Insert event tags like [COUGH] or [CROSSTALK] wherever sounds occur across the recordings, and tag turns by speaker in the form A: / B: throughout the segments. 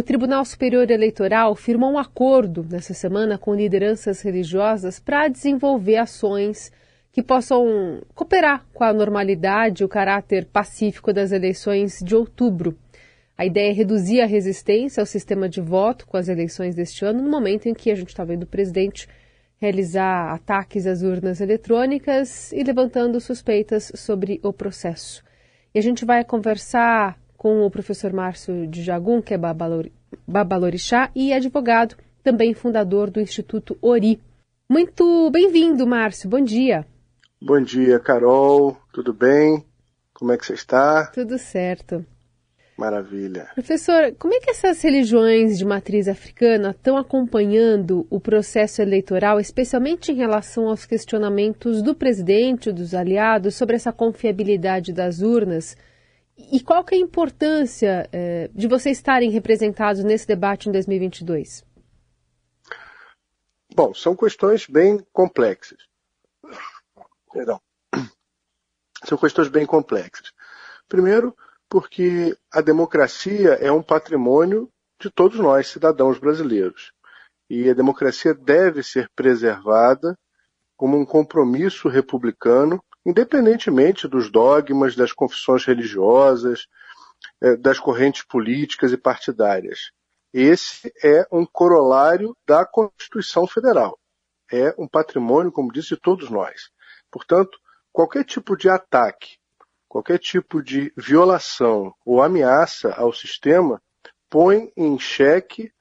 A: o Tribunal Superior Eleitoral firmou um acordo nessa semana com lideranças religiosas para desenvolver ações que possam cooperar com a normalidade e o caráter pacífico das eleições de outubro. A ideia é reduzir a resistência ao sistema de voto com as eleições deste ano, no momento em que a gente está vendo o presidente realizar ataques às urnas eletrônicas e levantando suspeitas sobre o processo. E a gente vai conversar com o professor Márcio de Jagum, que é babalorixá e advogado, também fundador do Instituto Ori. Muito bem-vindo, Márcio. Bom dia.
B: Bom dia, Carol. Tudo bem? Como é que você está?
A: Tudo certo.
B: Maravilha.
A: Professor, como é que essas religiões de matriz africana estão acompanhando o processo eleitoral, especialmente em relação aos questionamentos do presidente, dos aliados, sobre essa confiabilidade das urnas? E qual que é a importância eh, de vocês estarem representados nesse debate em 2022?
B: Bom, são questões bem complexas. Perdão. São questões bem complexas. Primeiro, porque a democracia é um patrimônio de todos nós, cidadãos brasileiros. E a democracia deve ser preservada como um compromisso republicano, independentemente dos dogmas, das confissões religiosas, é, das correntes políticas e partidárias. Esse é um corolário da Constituição Federal. É um patrimônio, como disse, de todos nós. Portanto, qualquer tipo de ataque qualquer tipo de violação ou ameaça ao sistema põe em xeque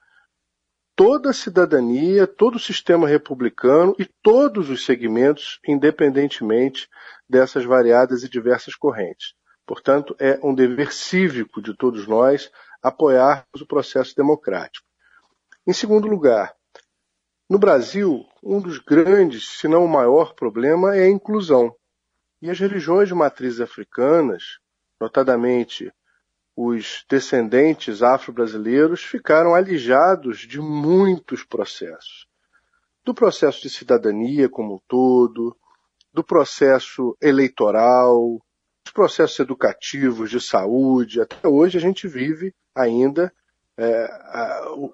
B: toda a cidadania, todo o sistema republicano e todos os segmentos, independentemente dessas variadas e diversas correntes. Portanto, é um dever cívico de todos nós apoiarmos o processo democrático. Em segundo lugar, no Brasil, um dos grandes, se não o maior problema é a inclusão. E as religiões de matrizes africanas, notadamente os descendentes afro-brasileiros, ficaram alijados de muitos processos. Do processo de cidadania como um todo, do processo eleitoral, dos processos educativos, de saúde. Até hoje a gente vive ainda é,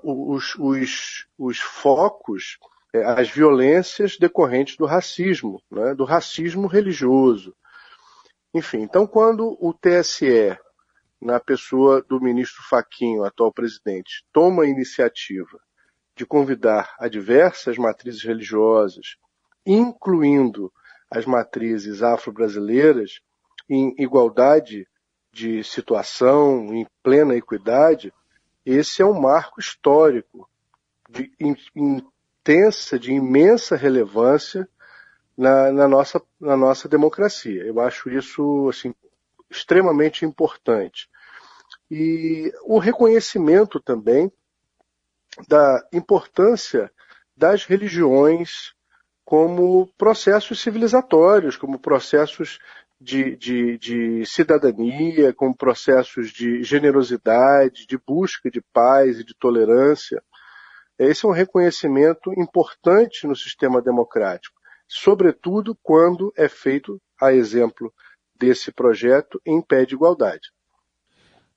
B: os, os, os focos é, as violências decorrentes do racismo, né, do racismo religioso. Enfim, então quando o TSE, na pessoa do ministro Faquinho, atual presidente, toma a iniciativa de convidar a diversas matrizes religiosas, incluindo as matrizes afro-brasileiras, em igualdade de situação, em plena equidade, esse é um marco histórico de, intensa, de imensa relevância na, na, nossa, na nossa democracia. Eu acho isso assim, extremamente importante. E o reconhecimento também da importância das religiões como processos civilizatórios, como processos de, de, de, cidadania, como processos de generosidade, de busca de paz e de tolerância. Esse é um reconhecimento importante no sistema democrático, sobretudo quando é feito, a exemplo desse projeto, em pé de igualdade.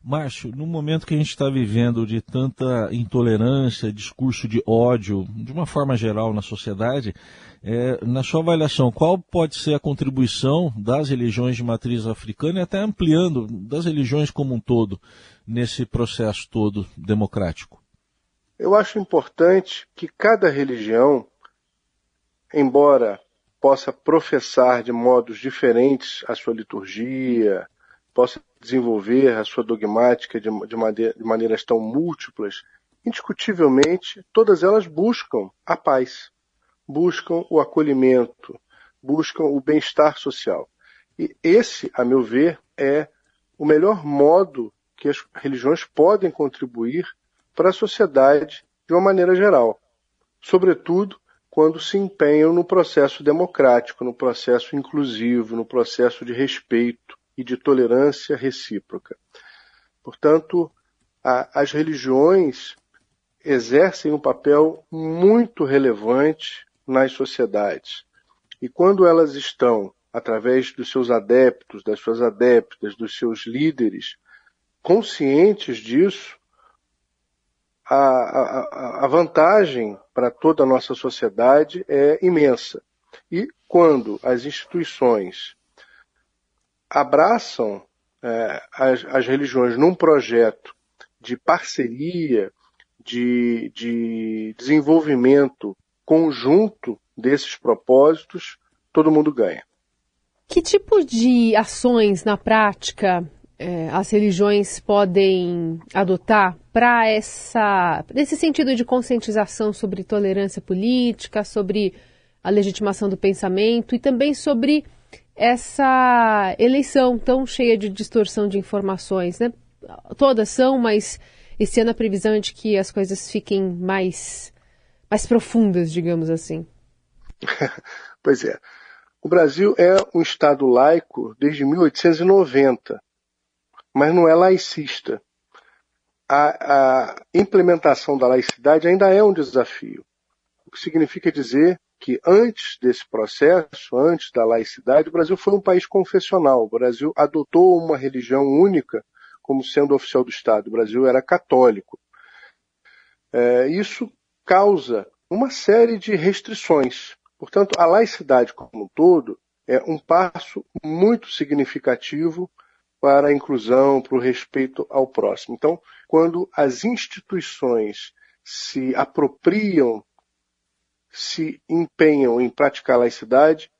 C: Márcio, no momento que a gente está vivendo de tanta intolerância, discurso de ódio, de uma forma geral na sociedade, é, na sua avaliação, qual pode ser a contribuição das religiões de matriz africana e até ampliando das religiões como um todo nesse processo todo democrático?
B: Eu acho importante que cada religião, embora possa professar de modos diferentes a sua liturgia, possa desenvolver a sua dogmática de, de, maneira, de maneiras tão múltiplas, indiscutivelmente todas elas buscam a paz, buscam o acolhimento, buscam o bem-estar social. E esse, a meu ver, é o melhor modo que as religiões podem contribuir para a sociedade de uma maneira geral, sobretudo quando se empenham no processo democrático, no processo inclusivo, no processo de respeito e de tolerância recíproca. Portanto, a, as religiões exercem um papel muito relevante nas sociedades. E quando elas estão, através dos seus adeptos, das suas adeptas, dos seus líderes, conscientes disso, a, a, a vantagem para toda a nossa sociedade é imensa. E quando as instituições abraçam é, as, as, religiões num projeto de parceria, de, de desenvolvimento conjunto desses propósitos, todo mundo ganha.
A: Que tipo de ações na prática é, as religiões podem adotar para essa esse sentido de conscientização sobre tolerância política, sobre a legitimação do pensamento e também sobre essa eleição tão cheia de distorção de informações, né? Todas são, mas esse ano a previsão é de que as coisas fiquem mais mais profundas, digamos assim. [LAUGHS]
B: pois é. O Brasil é um Estado laico desde 1890 mas não é laicista. A, a implementação da laicidade ainda é um desafio, o que significa dizer que antes desse processo, antes da laicidade, o Brasil foi um país confessional. O Brasil adotou uma religião única como sendo oficial do Estado. O Brasil era católico. É, isso causa uma série de restrições. Portanto, a laicidade como um todo é um passo muito significativo para a inclusão, para o respeito ao próximo. Então, quando as instituições se apropriam, se empenham em praticar a laicidade,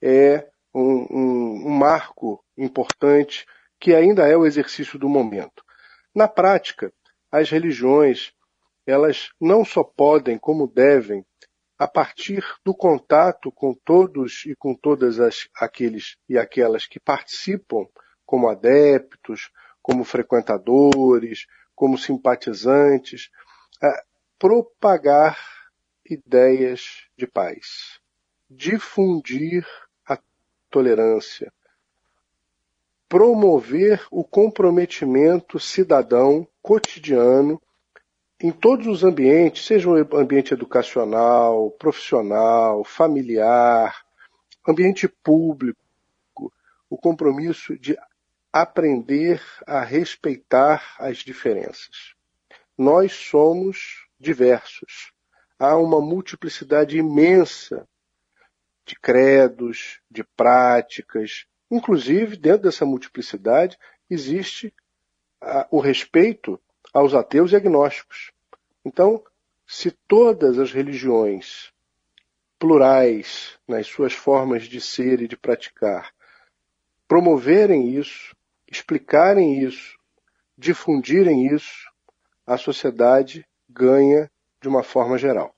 B: é um, um, um marco importante que ainda é o exercício do momento. Na prática, as religiões, elas não só podem, como devem, a partir do contato com todos e com todas as, aqueles e aquelas que participam como adeptos, como frequentadores, como simpatizantes, propagar ideias de paz, difundir a tolerância, promover o comprometimento cidadão cotidiano em todos os ambientes, seja o ambiente educacional, profissional, familiar, ambiente público, o compromisso de aprender a respeitar as diferenças. Nós somos diversos. Há uma multiplicidade imensa de credos, de práticas. Inclusive, dentro dessa multiplicidade, existe a, o respeito aos ateus e agnósticos. Então, se todas as religiões plurais nas suas formas de ser e de praticar promoverem isso, explicarem isso, difundirem isso, a sociedade ganha de uma forma geral.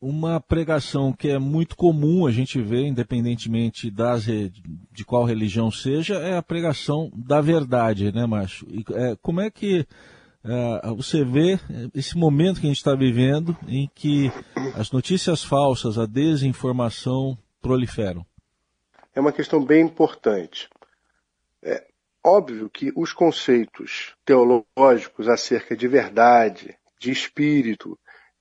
C: Uma pregação que é muito comum a gente ver, independentemente das, de qual religião seja, é a pregação da verdade, né, Márcio? E, é, como é que é, você vê esse momento que a gente está vivendo em que as notícias falsas, a desinformação proliferam?
B: É uma questão bem importante. Óbvio que os conceitos teológicos acerca de verdade, de espírito,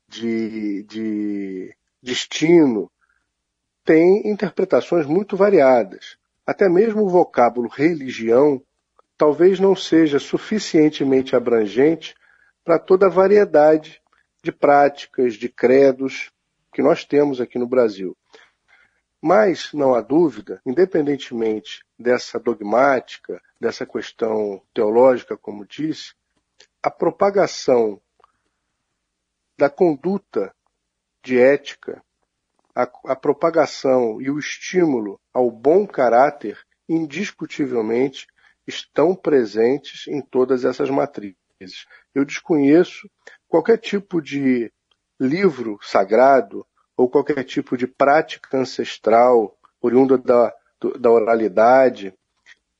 B: de, de destino, têm interpretações muito variadas. Até mesmo o vocábulo religião talvez não seja suficientemente abrangente para toda a variedade de práticas, de credos que nós temos aqui no Brasil. Mas, não há dúvida, independentemente dessa dogmática, dessa questão teológica, como disse, a propagação da conduta de ética, a, a propagação e o estímulo ao bom caráter, indiscutivelmente, estão presentes em todas essas matrizes. Eu desconheço qualquer tipo de livro sagrado ou qualquer tipo de prática ancestral oriunda da, da oralidade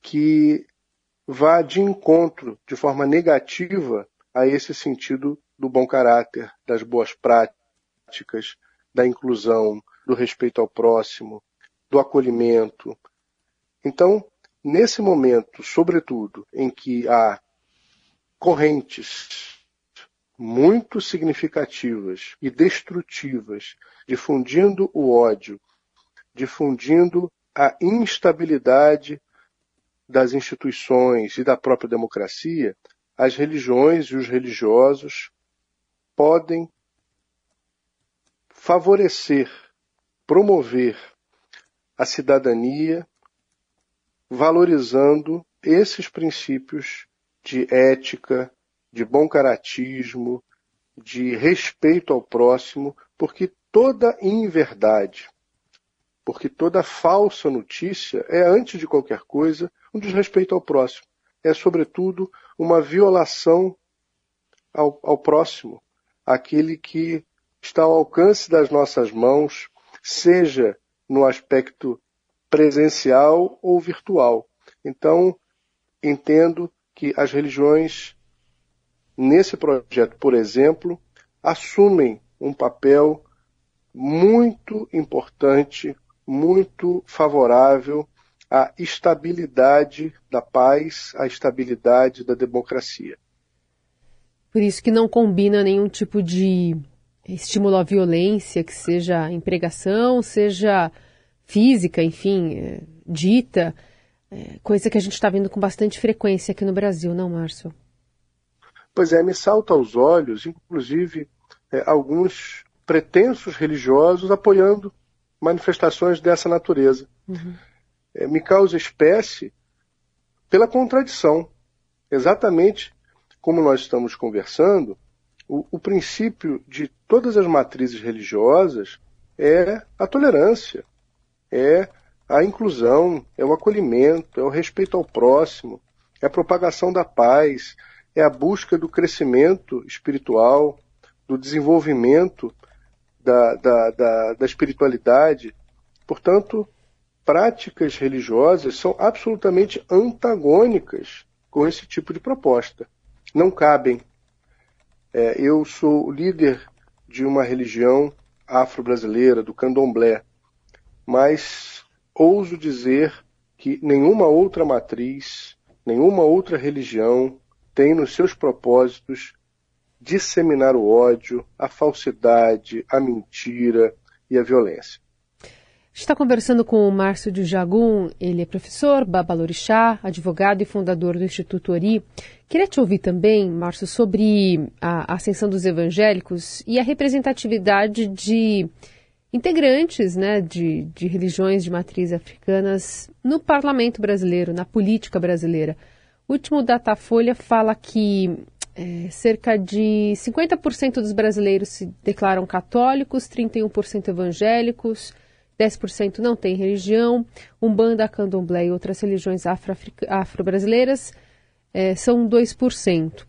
B: que vá de encontro de forma negativa a esse sentido do bom caráter, das boas práticas, da inclusão, do respeito ao próximo, do acolhimento. Então, nesse momento, sobretudo, em que há correntes muito significativas e destrutivas, difundindo o ódio, difundindo a instabilidade das instituições e da própria democracia, as religiões e os religiosos podem favorecer, promover a cidadania, valorizando esses princípios de ética, de bom caratismo, de respeito ao próximo, porque toda inverdade, porque toda falsa notícia é, antes de qualquer coisa, um desrespeito ao próximo. É, sobretudo, uma violação ao, ao próximo, aquele que está ao alcance das nossas mãos, seja no aspecto presencial ou virtual. Então, entendo que as religiões, nesse projeto, por exemplo, assumem um papel muito importante, muito favorável à estabilidade da paz, à estabilidade da democracia.
A: Por isso que não combina nenhum tipo de estímulo à violência, que seja empregação, seja física, enfim, é, dita, é, coisa que a gente está vendo com bastante frequência aqui no Brasil, não, Márcio?
B: Pois é, me salta aos olhos, inclusive, é, alguns pretensos religiosos apoiando manifestações dessa natureza. Uhum. É, me causa espécie pela contradição. Exatamente como nós estamos conversando, o, o princípio de todas as matrizes religiosas é a tolerância, é a inclusão, é o acolhimento, é o respeito ao próximo, é a propagação da paz, é a busca do crescimento espiritual, do desenvolvimento da, da, da, da espiritualidade. Portanto, práticas religiosas são absolutamente antagônicas com esse tipo de proposta. Não cabem. É, eu sou líder de uma religião afro-brasileira, do candomblé, mas ouso dizer que nenhuma outra matriz, nenhuma outra religião tem nos seus propósitos disseminar o ódio, a falsidade, a mentira e a violência.
A: Está conversando com o Márcio de Jagum, ele é professor, babalorixá, advogado e fundador do Instituto Ori. Queria te ouvir também, Márcio, sobre a ascensão dos evangélicos e a representatividade de integrantes né, de, de religiões de matriz africanas no parlamento brasileiro, na política brasileira. O último Datafolha fala que é, cerca de 50% dos brasileiros se declaram católicos, 31% evangélicos, 10% não têm religião. Umbanda, candomblé e outras religiões afro-brasileiras é, são 2%.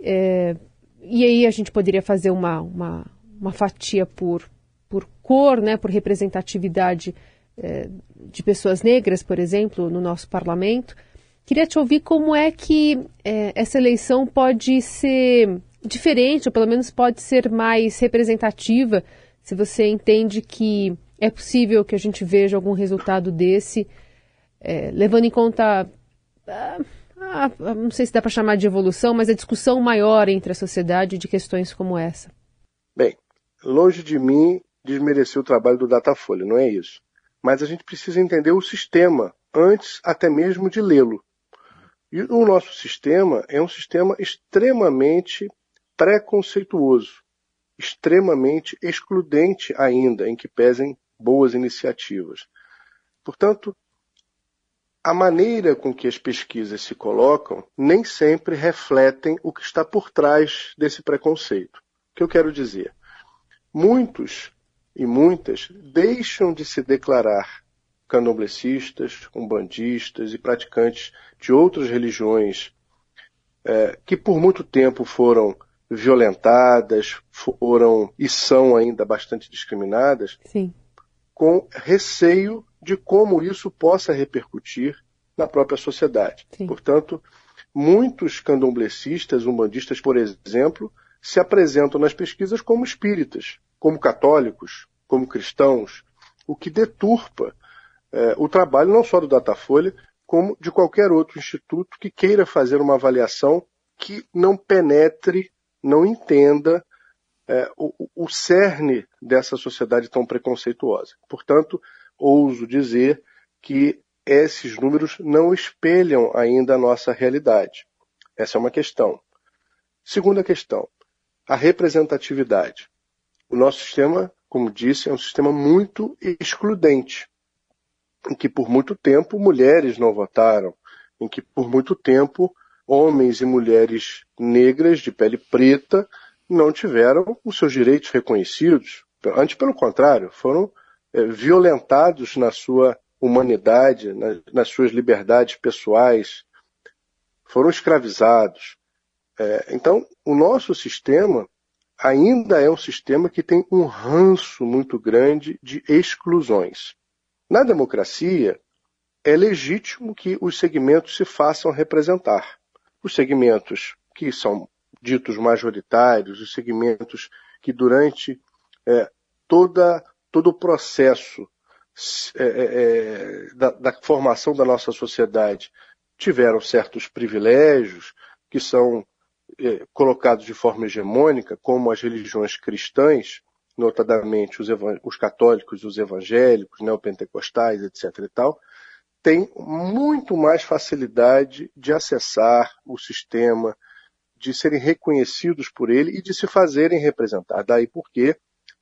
A: É, e aí a gente poderia fazer uma, uma, uma fatia por, por cor, né, por representatividade é, de pessoas negras, por exemplo, no nosso parlamento. Queria te ouvir como é que é, essa eleição pode ser diferente, ou pelo menos pode ser mais representativa, se você entende que é possível que a gente veja algum resultado desse, é, levando em conta, ah, ah, não sei se dá para chamar de evolução, mas a discussão maior entre a sociedade de questões como essa.
B: Bem, longe de mim desmerecer o trabalho do Datafolha, não é isso. Mas a gente precisa entender o sistema antes até mesmo de lê-lo. E o nosso sistema é um sistema extremamente preconceituoso, extremamente excludente ainda, em que pesem boas iniciativas. Portanto, a maneira com que as pesquisas se colocam nem sempre refletem o que está por trás desse preconceito. O que eu quero dizer? Muitos e muitas deixam de se declarar candomblecistas, umbandistas e praticantes de outras religiões é, que por muito tempo foram violentadas, foram e são ainda bastante discriminadas,
A: Sim.
B: com receio de como isso possa repercutir na própria sociedade. Sim. Portanto, muitos candomblecistas, umbandistas, por exemplo, se apresentam nas pesquisas como espíritas, como católicos, como cristãos, o que deturpa é, o trabalho não só do Datafolha, como de qualquer outro instituto que queira fazer uma avaliação que não penetre, não entenda é, o, o cerne dessa sociedade tão preconceituosa. Portanto, ouso dizer que esses números não espelham ainda a nossa realidade. Essa é uma questão. Segunda questão, a representatividade. O nosso sistema, como disse, é um sistema muito excludente, em que por muito tempo mulheres não votaram, em que por muito tempo homens e mulheres negras de pele preta não tiveram os seus direitos reconhecidos. Antes, pelo contrário, foram é, violentados na sua humanidade, na, nas suas liberdades pessoais, foram escravizados. É, então, o nosso sistema ainda é um sistema que tem um ranço muito grande de exclusões. Na democracia, é legítimo que os segmentos se façam representar. Os segmentos que são ditos majoritários, os segmentos que durante é, toda, todo o processo é, é, é, da, da formação da nossa sociedade tiveram certos privilégios que são é, colocados de forma hegemônica, como as religiões cristãs, notadamente os, os católicos, os evangélicos, neopentecostais, etc. e tal, têm muito mais facilidade de acessar o sistema, de serem reconhecidos por ele e de se fazerem representar. Daí porque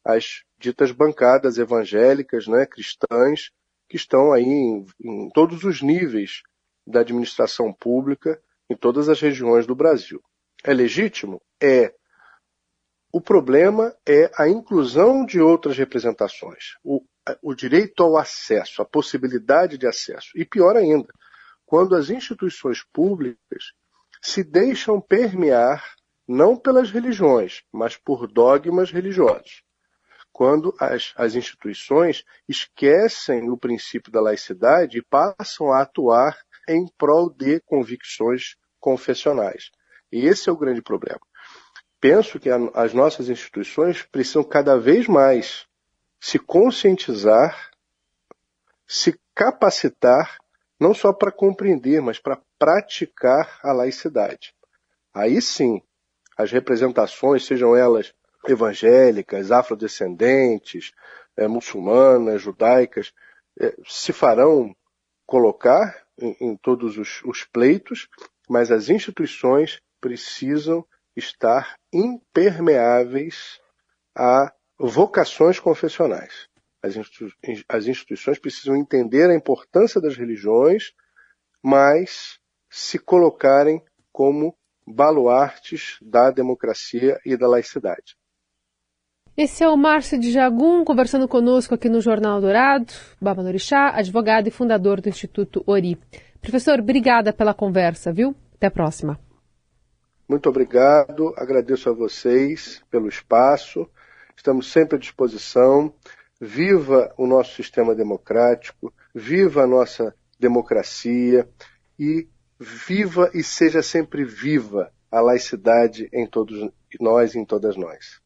B: as ditas bancadas evangélicas, né, cristãs, que estão aí em, em todos os níveis da administração pública, em todas as regiões do Brasil. É legítimo? É. O problema é a inclusão de outras representações, o, o direito ao acesso, a possibilidade de acesso. E pior ainda, quando as instituições públicas se deixam permear não pelas religiões, mas por dogmas religiosos quando as, as instituições esquecem o princípio da laicidade e passam a atuar em prol de convicções confessionais. E esse é o grande problema. Penso que as nossas instituições precisam cada vez mais se conscientizar, se capacitar, não só para compreender, mas para praticar a laicidade. Aí sim, as representações, sejam elas evangélicas, afrodescendentes, é, muçulmanas, judaicas, é, se farão colocar em, em todos os, os pleitos, mas as instituições precisam estar impermeáveis a vocações confessionais. As, institu as, instituições precisam entender a importância das religiões, mas se colocarem como baluartes da democracia e da laicidade.
A: Esse é o Márcio de Jagum conversando conosco aqui no Jornal Dourado. Baba Norixá, advogado e fundador do Instituto Ori. Professor, obrigada pela conversa, viu? Até a próxima.
B: Muito obrigado, agradeço a vocês pelo espaço. Estamos sempre à disposição. Viva o nosso sistema democrático, viva a nossa democracia e viva e seja sempre viva a laicidade em todos nós e em todas nós.